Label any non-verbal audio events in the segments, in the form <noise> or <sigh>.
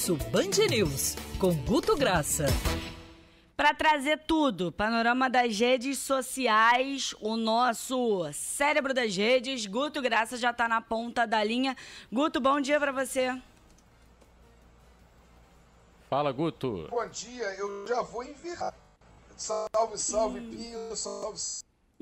Pulso Band News, com Guto Graça. Para trazer tudo, panorama das redes sociais, o nosso cérebro das redes, Guto Graça já está na ponta da linha. Guto, bom dia para você. Fala, Guto. Bom dia, eu já vou enviar. Salve, salve, hum. Pio, salve,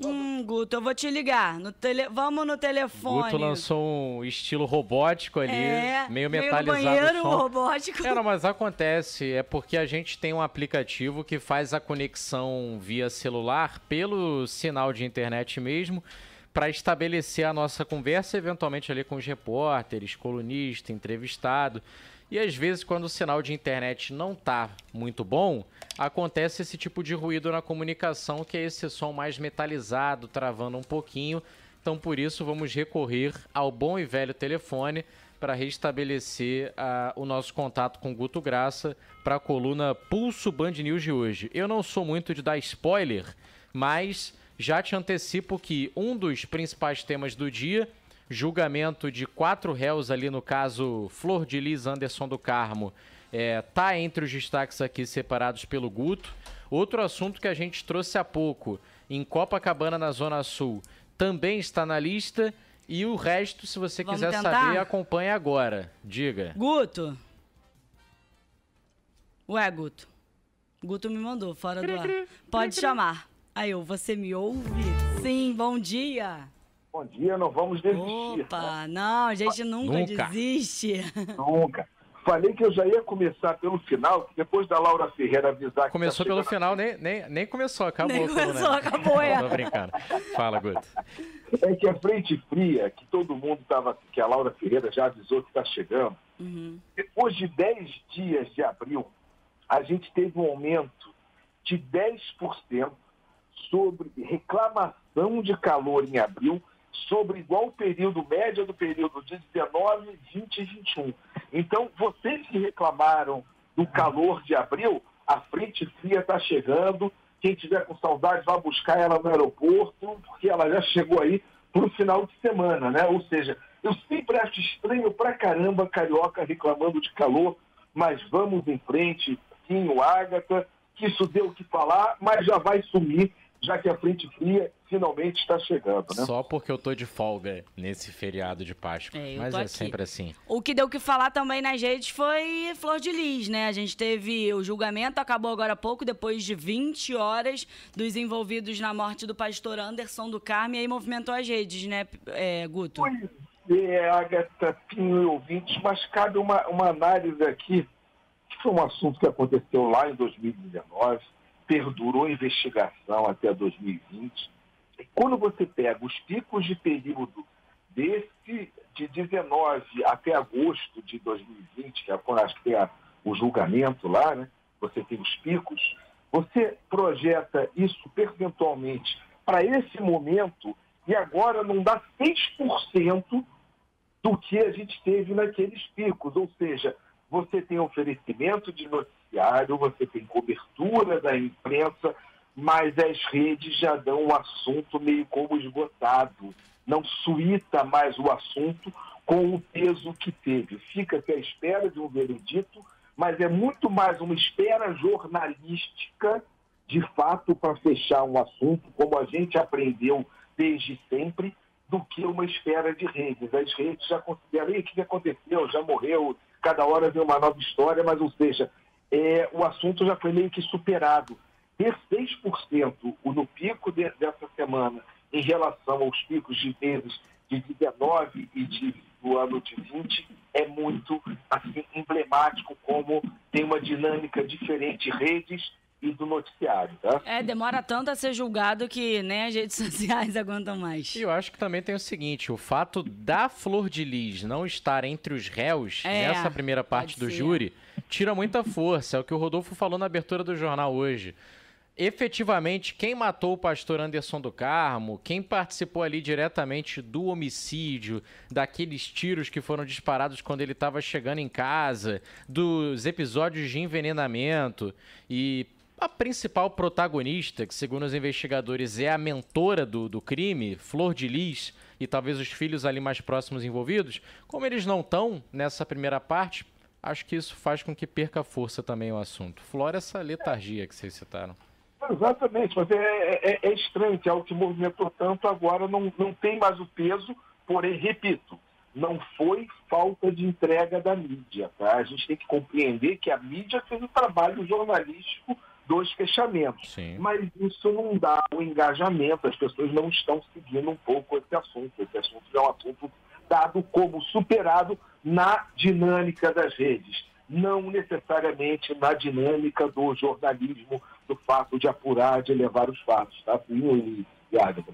Hum, Guto, eu vou te ligar. No tele... Vamos no telefone. Guto lançou um estilo robótico ali, é, meio metalizado. Meio banheiro robótico. Não, mas acontece. É porque a gente tem um aplicativo que faz a conexão via celular pelo sinal de internet mesmo para estabelecer a nossa conversa, eventualmente ali com os repórteres, colunista, entrevistado. E às vezes, quando o sinal de internet não tá muito bom, acontece esse tipo de ruído na comunicação, que é esse som mais metalizado, travando um pouquinho. Então, por isso, vamos recorrer ao bom e velho telefone para restabelecer uh, o nosso contato com Guto Graça para a coluna Pulso Band News de hoje. Eu não sou muito de dar spoiler, mas já te antecipo que um dos principais temas do dia julgamento de quatro réus ali no caso Flor de Lis Anderson do Carmo é, tá entre os destaques aqui separados pelo Guto. Outro assunto que a gente trouxe há pouco, em Copacabana, na Zona Sul, também está na lista. E o resto, se você Vamos quiser tentar? saber, acompanhe agora. Diga. Guto. Ué, Guto. Guto me mandou fora do ar. Pode chamar. Aí eu, você me ouve? Sim, bom dia. Bom dia, não vamos desistir. Opa, não, a gente nunca, nunca. desiste. Nunca. Falei que eu já ia começar pelo final, que depois da Laura Ferreira avisar que. Começou tá pelo final, nem, nem, nem começou, acabou. Nem começou, né? acabou, é. Tô brincando. Fala, Guto. É que a frente fria, que todo mundo estava, que a Laura Ferreira já avisou que está chegando, uhum. depois de 10 dias de abril, a gente teve um aumento de 10% sobre reclamação de calor em abril sobre igual período, média do período de 19, 20 e 21. Então, vocês que reclamaram do calor de abril, a frente fria está chegando. Quem tiver com saudade, vá buscar ela no aeroporto, porque ela já chegou aí para o final de semana, né? Ou seja, eu sempre acho estranho pra caramba carioca reclamando de calor, mas vamos em frente, Quinho, Ágata, que isso deu o que falar, mas já vai sumir já que a frente fria finalmente está chegando, né? Só porque eu tô de folga nesse feriado de Páscoa. É, Mas é aqui. sempre assim. O que deu que falar também nas redes foi Flor de Lis, né? A gente teve o julgamento, acabou agora há pouco, depois de 20 horas dos envolvidos na morte do pastor Anderson do Carme, e aí movimentou as redes, né, é, Guto? Pois é, Agatha, Pinho e ouvintes, mas cabe uma, uma análise aqui, que foi um assunto que aconteceu lá em 2019, perdurou a investigação até 2020. E quando você pega os picos de período desse de 19 até agosto de 2020, que é quando acho que tem a, o julgamento lá, né? Você tem os picos, você projeta isso percentualmente para esse momento e agora não dá 6% do que a gente teve naqueles picos, ou seja, você tem oferecimento de noticiário, você tem cobertura da imprensa, mas as redes já dão o assunto meio como esgotado. Não suíta mais o assunto com o peso que teve. Fica-se à espera de um veredito, mas é muito mais uma espera jornalística, de fato, para fechar um assunto, como a gente aprendeu desde sempre, do que uma espera de redes. As redes já consideram, o que aconteceu? Já morreu, cada hora vem uma nova história, mas, ou seja, é, o assunto já foi meio que superado. Ter 6% no pico de, dessa semana em relação aos picos de meses de 19 e de, do ano de 20 é muito assim, emblemático como tem uma dinâmica diferente redes e do noticiário, tá? É, demora tanto a ser julgado que nem as redes <laughs> sociais aguentam mais. E eu acho que também tem o seguinte, o fato da Flor de Lis não estar entre os réus é, nessa primeira parte do ser. júri tira muita força, é o que o Rodolfo falou na abertura do jornal hoje. Efetivamente, quem matou o pastor Anderson do Carmo, quem participou ali diretamente do homicídio, daqueles tiros que foram disparados quando ele estava chegando em casa, dos episódios de envenenamento e a principal protagonista, que segundo os investigadores é a mentora do, do crime, Flor de Lis, e talvez os filhos ali mais próximos envolvidos, como eles não estão nessa primeira parte, acho que isso faz com que perca força também o assunto. Flora essa letargia que vocês citaram. Exatamente, mas é, é, é estranho que algo que movimentou tanto agora não, não tem mais o peso, porém, repito, não foi falta de entrega da mídia. Tá? A gente tem que compreender que a mídia fez o trabalho jornalístico dos fechamentos. Sim. Mas isso não dá o engajamento, as pessoas não estão seguindo um pouco esse assunto. Esse assunto é um assunto dado como superado na dinâmica das redes, não necessariamente na dinâmica do jornalismo, do fato de apurar, de levar os fatos. Tá?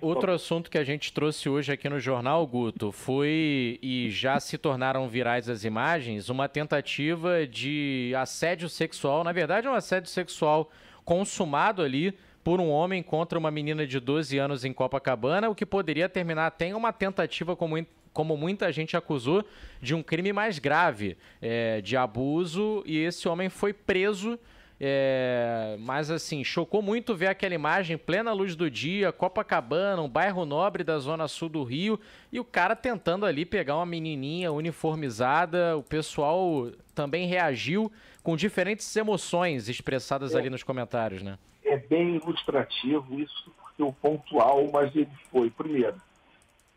Outro assunto que a gente trouxe hoje aqui no jornal, Guto, foi e já se tornaram virais as imagens, uma tentativa de assédio sexual, na verdade, um assédio sexual consumado ali por um homem contra uma menina de 12 anos em Copacabana, o que poderia terminar até em uma tentativa como como muita gente acusou, de um crime mais grave, é, de abuso, e esse homem foi preso. É, mas assim, chocou muito ver aquela imagem plena luz do dia, Copacabana, um bairro nobre da zona sul do Rio, e o cara tentando ali pegar uma menininha uniformizada. O pessoal também reagiu com diferentes emoções expressadas é, ali nos comentários, né? É bem ilustrativo isso, porque o pontual, mas ele foi, primeiro,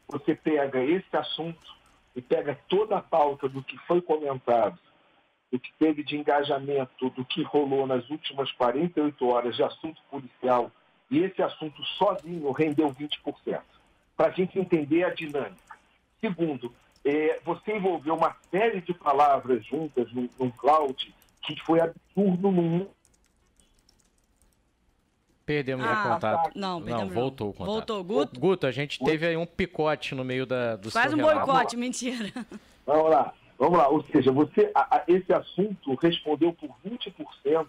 você pega esse assunto e pega toda a pauta do que foi comentado, do que teve de engajamento, do que rolou nas últimas 48 horas de assunto policial, e esse assunto sozinho rendeu 20%, para a gente entender a dinâmica. Segundo, é, você envolveu uma série de palavras juntas num, cloud que foi absurdo no Perdemos ah, o contato. Não, perdemos. Não, voltou o contato. Voltou, Guto. Guto, a gente teve aí um picote no meio da, do Faz um relato. boicote, mentira. <laughs> Vamos lá, vamos lá. Ou seja, você, a, a, esse assunto respondeu por 20%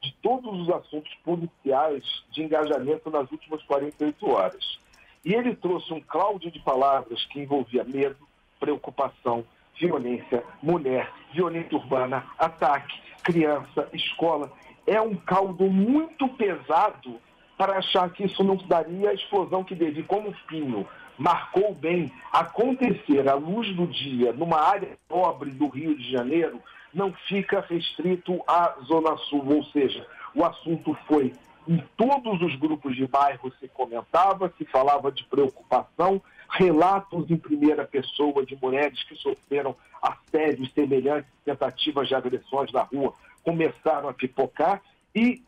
de todos os assuntos policiais de engajamento nas últimas 48 horas. E ele trouxe um cláudio de palavras que envolvia medo, preocupação, violência, mulher, violência urbana, ataque, criança, escola é um caldo muito pesado para achar que isso não daria a explosão que deve, como o Pinho marcou bem, acontecer à luz do dia numa área pobre do Rio de Janeiro, não fica restrito à Zona Sul, ou seja, o assunto foi em todos os grupos de bairro se comentava, se falava de preocupação, relatos em primeira pessoa de mulheres que sofreram assédios semelhantes, tentativas de agressões na rua, começaram a pipocar e,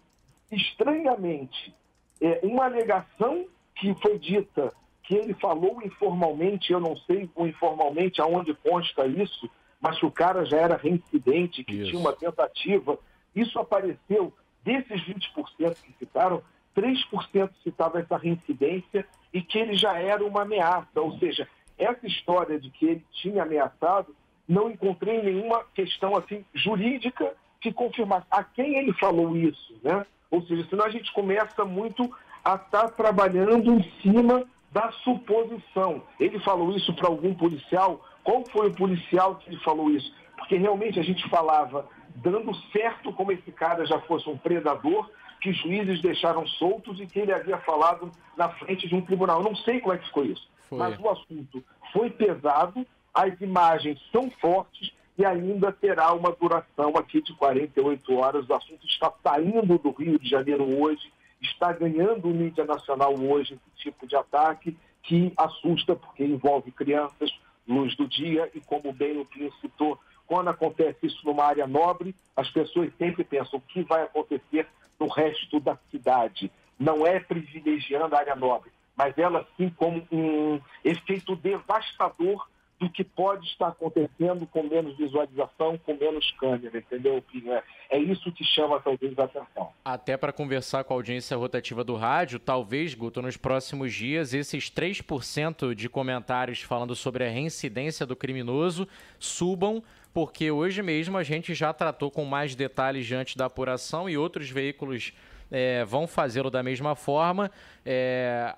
estranhamente, é, uma alegação que foi dita que ele falou informalmente, eu não sei informalmente aonde consta isso, mas que o cara já era reincidente, que isso. tinha uma tentativa. Isso apareceu, desses 20% que citaram, 3% citava essa reincidência e que ele já era uma ameaça. Ou seja, essa história de que ele tinha ameaçado, não encontrei nenhuma questão assim jurídica que confirmasse a quem ele falou isso, né? Ou seja, senão a gente começa muito a estar tá trabalhando em cima da suposição. Ele falou isso para algum policial? Qual foi o policial que ele falou isso? Porque realmente a gente falava dando certo como esse cara já fosse um predador, que juízes deixaram soltos e que ele havia falado na frente de um tribunal. Eu não sei como é que ficou isso, foi. mas o assunto foi pesado, as imagens são fortes e ainda terá uma duração aqui de 48 horas. O assunto está saindo do Rio de Janeiro hoje, está ganhando mídia nacional hoje esse tipo de ataque que assusta porque envolve crianças, luz do dia e como bem o Pinho citou, quando acontece isso numa área nobre, as pessoas sempre pensam o que vai acontecer no resto da cidade. Não é privilegiando a área nobre, mas ela sim como um efeito devastador do que pode estar acontecendo com menos visualização, com menos câmera, entendeu, Pinho? É, é isso que chama talvez a atenção. Até para conversar com a audiência rotativa do rádio, talvez, Guto, nos próximos dias, esses 3% de comentários falando sobre a reincidência do criminoso subam, porque hoje mesmo a gente já tratou com mais detalhes diante da apuração e outros veículos é, vão fazê-lo da mesma forma. É,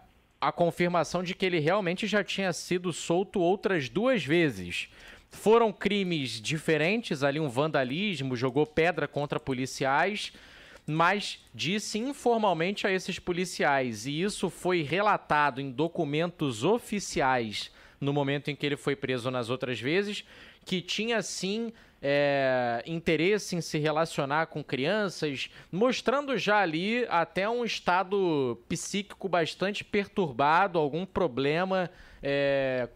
a confirmação de que ele realmente já tinha sido solto outras duas vezes. Foram crimes diferentes, ali um vandalismo, jogou pedra contra policiais, mas disse informalmente a esses policiais, e isso foi relatado em documentos oficiais no momento em que ele foi preso nas outras vezes, que tinha sim é, interesse em se relacionar com crianças, mostrando já ali até um estado psíquico bastante perturbado, algum problema, é,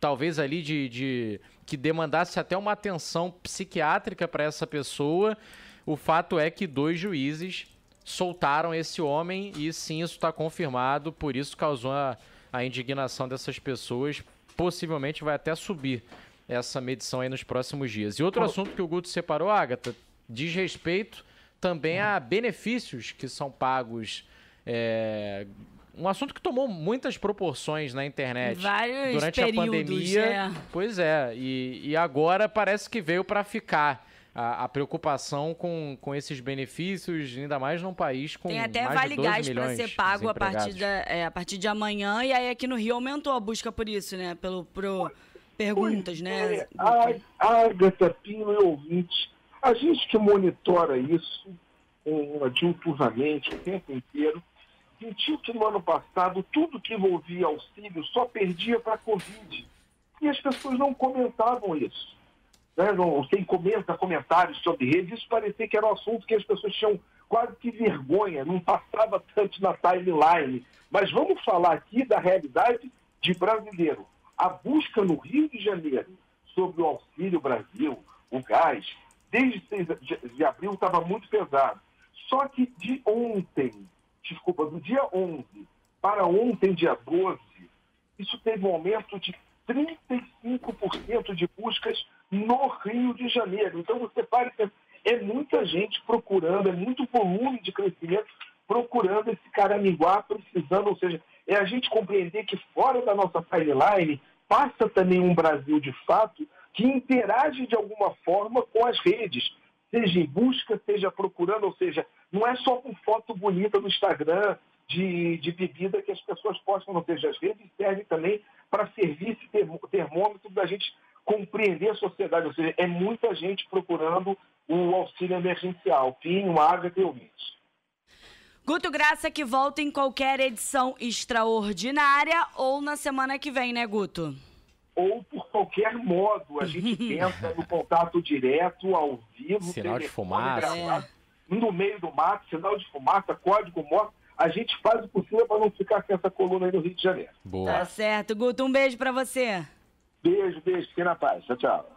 talvez ali de, de que demandasse até uma atenção psiquiátrica para essa pessoa. O fato é que dois juízes soltaram esse homem e sim, isso está confirmado, por isso causou a, a indignação dessas pessoas. Possivelmente vai até subir essa medição aí nos próximos dias. E outro assunto que o Guto separou, Agatha, diz respeito também a benefícios que são pagos. É, um assunto que tomou muitas proporções na internet Vários durante a pandemia. É. Pois é, e, e agora parece que veio para ficar a, a, preocupação com, com esses benefícios, ainda mais num país com Tem até mais Vale de 12 Gás para ser pago a partir, da, é, a partir de amanhã, e aí aqui no Rio aumentou a busca por isso, né? Pelo, pro, perguntas, né? É, Agatha, Pino e ouvintes, a gente que monitora isso um, o tempo inteiro, sentiu que no ano passado tudo que envolvia auxílio só perdia para a Covid. E as pessoas não comentavam isso né, não, quem comenta comentários sobre redes, isso parecia que era um assunto que as pessoas tinham quase que vergonha, não passava tanto na timeline. Mas vamos falar aqui da realidade de brasileiro. A busca no Rio de Janeiro sobre o Auxílio Brasil, o gás, desde 6 de abril estava muito pesado. Só que de ontem, desculpa, do dia 11 para ontem, dia 12, isso teve um aumento de 35% de buscas no Rio de Janeiro. Então você para é muita gente procurando, é muito volume de crescimento procurando esse caraminguá, precisando, ou seja, é a gente compreender que fora da nossa timeline passa também um Brasil de fato que interage de alguma forma com as redes, seja em busca, seja procurando, ou seja, não é só com foto bonita no Instagram de, de bebida que as pessoas postam, ou seja, as redes servem também para servir esse termômetro da gente compreender a sociedade, ou seja, é muita gente procurando o auxílio emergencial. Pinho, água e ouvintes. Guto Graça que volta em qualquer edição extraordinária ou na semana que vem, né, Guto? Ou por qualquer modo. A gente <laughs> pensa no contato direto, ao vivo. Sinal de fumaça. É. No meio do mato, sinal de fumaça, código morto. A gente faz o possível para não ficar com essa coluna aí no Rio de Janeiro. Boa. Tá certo. Guto, um beijo para você. Beijo, beijo. Fique na paz. Tchau, tchau.